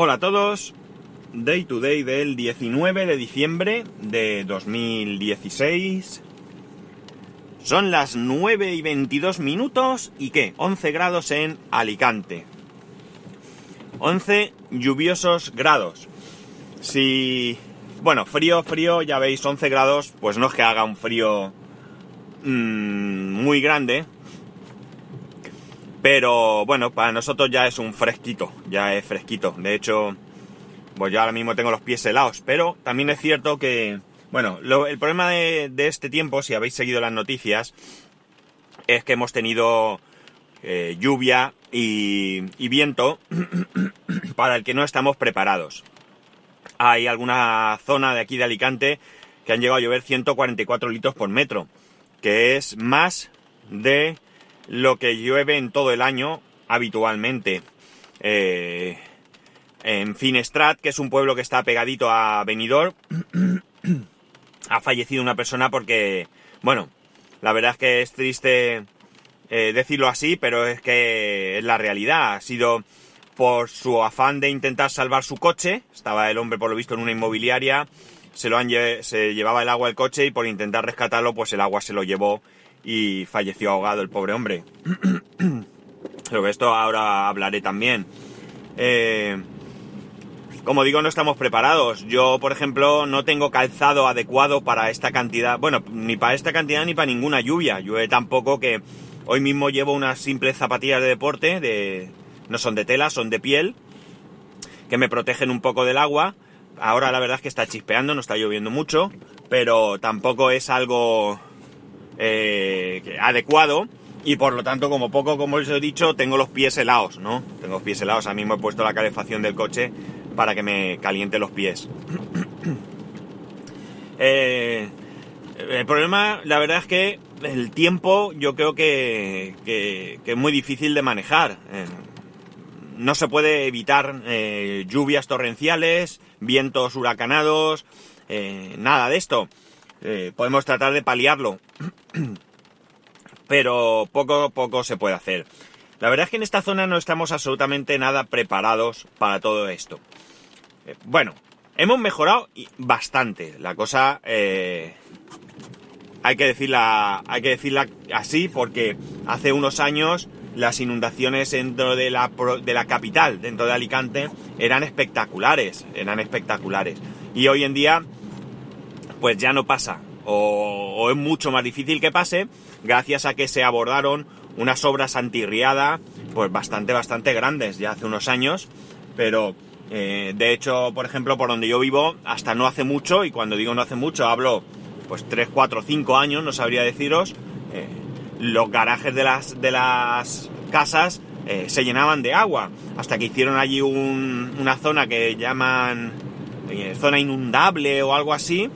Hola a todos, Day to Day del 19 de diciembre de 2016. Son las 9 y 22 minutos y qué, 11 grados en Alicante. 11 lluviosos grados. Si... Bueno, frío, frío, ya veis, 11 grados, pues no es que haga un frío mmm, muy grande, pero bueno, para nosotros ya es un fresquito, ya es fresquito. De hecho, pues yo ahora mismo tengo los pies helados, pero también es cierto que, bueno, el problema de, este tiempo, si habéis seguido las noticias, es que hemos tenido eh, lluvia y, y viento para el que no estamos preparados. Hay alguna zona de aquí de Alicante que han llegado a llover 144 litros por metro, que es más de lo que llueve en todo el año habitualmente. Eh, en Finestrat, que es un pueblo que está pegadito a Benidorm, ha fallecido una persona porque, bueno, la verdad es que es triste eh, decirlo así, pero es que es la realidad. Ha sido por su afán de intentar salvar su coche. Estaba el hombre, por lo visto, en una inmobiliaria. Se lo han se llevaba el agua al coche y por intentar rescatarlo, pues el agua se lo llevó y falleció ahogado el pobre hombre. Pero esto ahora hablaré también. Eh, como digo, no estamos preparados. Yo, por ejemplo, no tengo calzado adecuado para esta cantidad. Bueno, ni para esta cantidad ni para ninguna lluvia. Llueve tampoco que hoy mismo llevo unas simples zapatillas de deporte. De, no son de tela, son de piel. Que me protegen un poco del agua. Ahora la verdad es que está chispeando, no está lloviendo mucho. Pero tampoco es algo eh, adecuado y por lo tanto, como poco, como os he dicho, tengo los pies helados, ¿no? Tengo los pies helados, he puesto la calefacción del coche para que me caliente los pies. Eh, el problema, la verdad es que el tiempo yo creo que, que, es muy difícil de manejar. Eh, no se puede evitar lluvias torrenciales, vientos huracanados, nada de esto. podemos tratar de paliarlo pero poco poco se puede hacer. La verdad es que en esta zona no estamos absolutamente nada preparados para todo esto. Eh, bueno, hemos mejorado bastante. La cosa eh, hay que decirla, hay que decirla así porque hace unos años las inundaciones dentro de la, de la capital, dentro de Alicante, eran espectaculares, eran espectaculares. Y hoy en día, pues ya no pasa o, es mucho más difícil que pase gracias a que se abordaron unas obras antirriada pues bastante, bastante grandes ya hace unos años, pero eh, de hecho, por ejemplo, por donde yo vivo, hasta no hace mucho, y cuando digo no hace mucho, hablo pues 3, 4, 5 años, no sabría deciros, eh, los garajes de las, de las casas eh, se llenaban de agua, hasta que hicieron allí una zona que llaman zona inundable o algo así,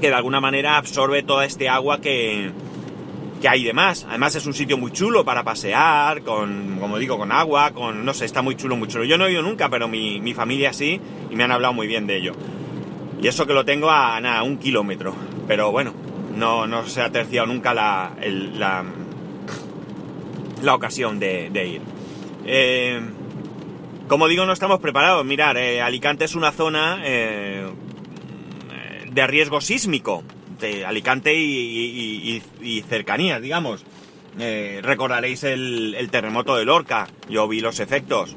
que de alguna manera absorbe toda este agua que, que hay de más. Además es un sitio muy chulo para pasear, con, como digo, con agua, con, no sé, está muy chulo, muy chulo. Yo no he ido nunca, pero mi, mi familia sí, y me han hablado muy bien de ello. Y eso que lo tengo a, nada, un kilómetro. Pero bueno, no, no se ha terciado nunca la, la, la, ocasión de, ir. Eh, como digo, no estamos preparados. Mirar, eh, Alicante es una zona eh, de riesgo sísmico de Alicante y, cercanías, digamos. Eh, recordaréis el, terremoto de Lorca, yo vi los efectos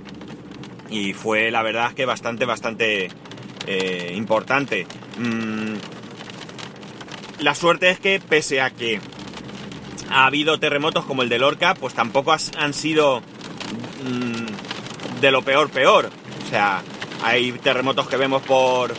y fue la verdad que bastante, bastante eh, importante. Mm, la suerte es que pese a que ha habido terremotos como el de Lorca, pues tampoco han sido mm, de lo peor peor. O sea, hay terremotos que vemos por,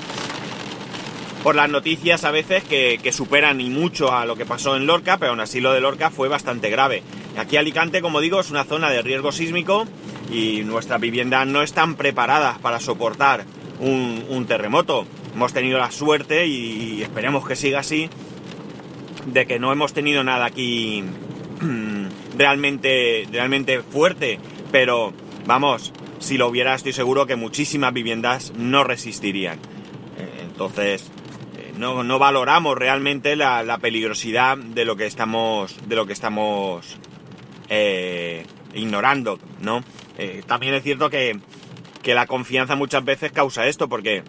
por las noticias a veces que, superan y mucho a lo que pasó en Lorca, pero aún así lo de Lorca fue bastante grave. Aquí Alicante, como digo, es una zona de riesgo sísmico y nuestras viviendas no están preparadas para soportar un, terremoto. Hemos tenido la suerte y esperemos que siga así de que no hemos tenido nada aquí realmente, realmente fuerte, pero vamos, si lo hubiera estoy seguro que muchísimas viviendas no resistirían. Eh, entonces, no, valoramos realmente la, peligrosidad de lo que estamos, de lo que estamos eh, ignorando, ¿no? Eh, también es cierto que que la confianza muchas veces causa esto, porque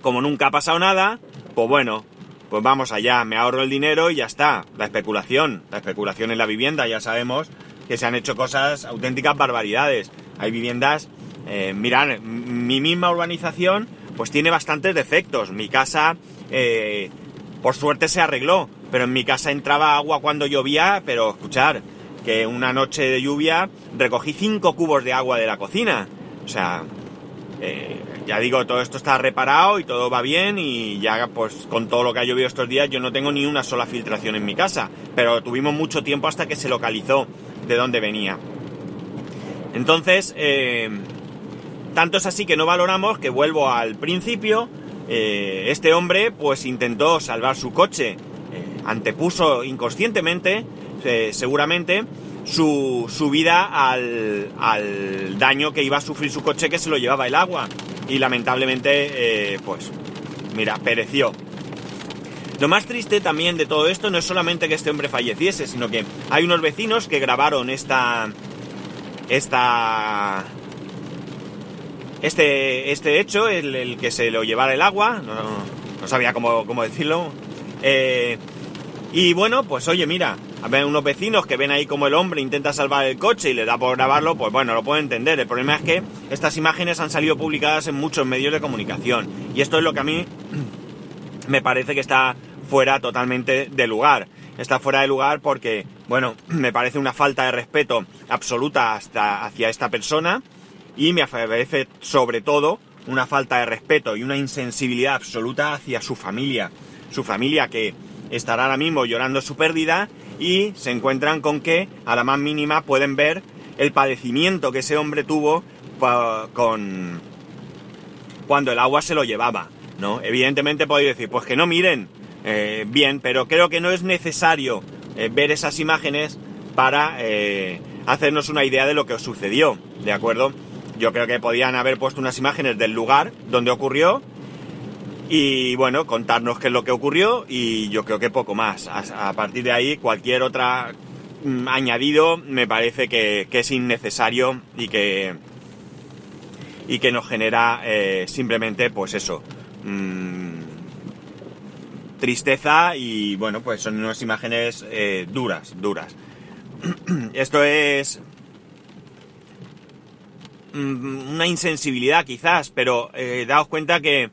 como nunca ha pasado nada, pues bueno, pues vamos allá, me ahorro el dinero y ya está. La especulación, la especulación en la vivienda, ya sabemos que se han hecho cosas, auténticas barbaridades. Hay viviendas, eh, mirad, mi misma urbanización pues tiene bastantes defectos. Mi casa, eh, por suerte se arregló, pero en mi casa entraba agua cuando llovía, pero escuchar, que una noche de lluvia recogí 5 cubos de agua de la cocina. O sea, eh, ya digo, todo esto está reparado y todo va bien y ya pues con todo lo que ha llovido estos días yo no tengo ni una sola filtración en mi casa. Pero tuvimos mucho tiempo hasta que se localizó de dónde venía. Entonces, eh, tanto es así que no valoramos que vuelvo al principio. Eh, este hombre pues intentó salvar su coche, antepuso inconscientemente, seguramente, su, su vida al, al, daño que iba a sufrir su coche que se lo llevaba el agua. Y lamentablemente, eh, pues, mira, pereció. Lo más triste también de todo esto no es solamente que este hombre falleciese, sino que hay unos vecinos que grabaron esta. esta. Este, este hecho, el, el que se lo llevara el agua, no, sabía cómo, cómo decirlo. Eh, y bueno, pues oye, mira, a ver, unos vecinos que ven ahí como el hombre intenta salvar el coche y le da por grabarlo, pues bueno, lo puedo entender. El problema es que estas imágenes han salido publicadas en muchos medios de comunicación. Y esto es lo que a mí me parece que está fuera totalmente de lugar. Está fuera de lugar porque, bueno, me parece una falta de respeto absoluta hasta hacia esta persona y me parece sobre todo una falta de respeto y una insensibilidad absoluta hacia su familia. Su familia que estará ahora mismo llorando su pérdida y se encuentran con que a la más mínima pueden ver el padecimiento que ese hombre tuvo con cuando el agua se lo llevaba, ¿no? Evidentemente podéis decir, pues que no miren, eh, bien, pero creo que no es necesario eh, ver esas imágenes para eh, hacernos una idea de lo que os sucedió, ¿de acuerdo? Yo creo que podían haber puesto unas imágenes del lugar donde ocurrió y bueno, contarnos qué es lo que ocurrió y yo creo que poco más. A, partir de ahí, cualquier otra mm, añadido me parece que, es innecesario y que, y que nos genera eh, simplemente, pues eso, mmm, tristeza y bueno, pues son unas imágenes eh, duras, duras. Esto es mm, una insensibilidad quizás, pero eh, daos cuenta que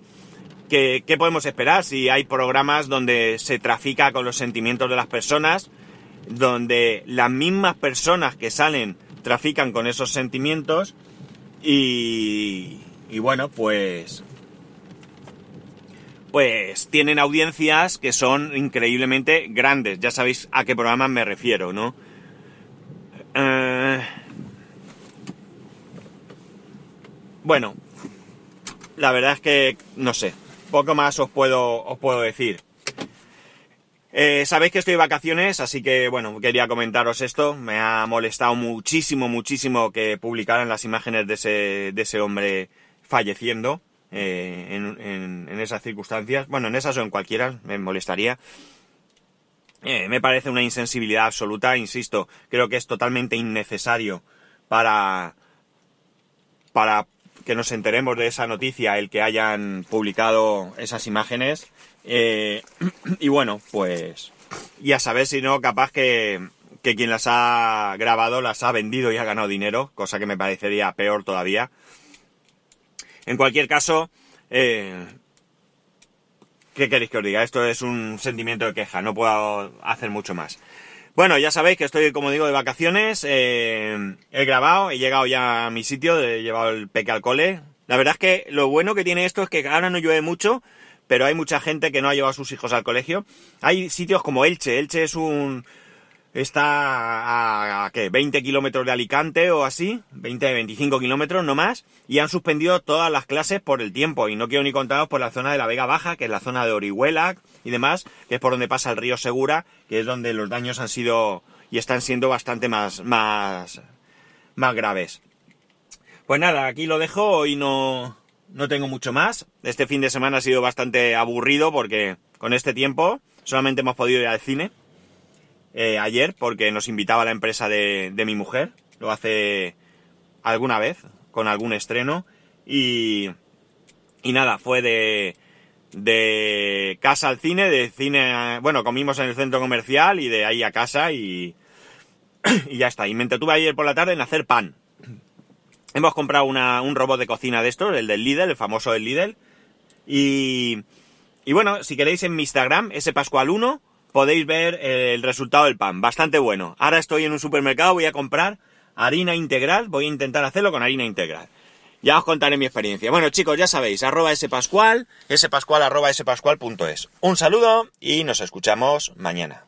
¿Qué, podemos esperar si hay programas donde se trafica con los sentimientos de las personas, donde las mismas personas que salen trafican con esos sentimientos y, y bueno, pues pues tienen audiencias que son increíblemente grandes. Ya sabéis a qué programas me refiero, ¿no? Eh, bueno, la verdad es que no sé poco más os puedo, os puedo decir. Eh, sabéis que estoy de vacaciones, así que bueno, quería comentaros esto. Me ha molestado muchísimo, muchísimo que publicaran las imágenes de ese, de ese hombre falleciendo eh, en, en, esas circunstancias. Bueno, en esas o en cualquiera, me molestaría. Eh, me parece una insensibilidad absoluta, insisto, creo que es totalmente innecesario para, para que nos enteremos de esa noticia, el que hayan publicado esas imágenes. Eh, y bueno, pues ya sabes, si no, capaz que, que quien las ha grabado las ha vendido y ha ganado dinero, cosa que me parecería peor todavía. En cualquier caso, eh, ¿qué queréis que os diga? Esto es un sentimiento de queja, no puedo hacer mucho más. Bueno, ya sabéis que estoy, como digo, de vacaciones. Eh, he grabado, he llegado ya a mi sitio, he llevado el peque al cole. La verdad es que lo bueno que tiene esto es que ahora no llueve mucho, pero hay mucha gente que no ha llevado a sus hijos al colegio. Hay sitios como Elche. Elche es un... Está a, ¿qué? 20 kilómetros de Alicante o así, 20, 25 kilómetros no más, y han suspendido todas las clases por el tiempo. Y no quiero ni contaros por la zona de la Vega Baja, que es la zona de Orihuela y demás, que es por donde pasa el río Segura, que es donde los daños han sido y están siendo bastante más, más, más graves. Pues nada, aquí lo dejo, hoy no, no tengo mucho más. Este fin de semana ha sido bastante aburrido porque con este tiempo solamente hemos podido ir al cine eh, ayer porque nos invitaba la empresa de, mi mujer, lo hace alguna vez, con algún estreno. Y, y nada, fue de, de casa al cine, de cine, bueno, comimos en el centro comercial y de ahí a casa y, y ya está. Y me entretuve ayer por la tarde en hacer pan. Hemos comprado una, un robot de cocina de estos, el del Lidl, el famoso del Lidl. Y, y bueno, si queréis en mi Instagram, ese Pascual1, podéis ver el resultado del pan. Bastante bueno. Ahora estoy en un supermercado, voy a comprar harina integral, voy a intentar hacerlo con harina integral. Ya os contaré mi experiencia. Bueno chicos, ya sabéis, arroba spascual, spascual arroba spascual.es. Un saludo y nos escuchamos mañana.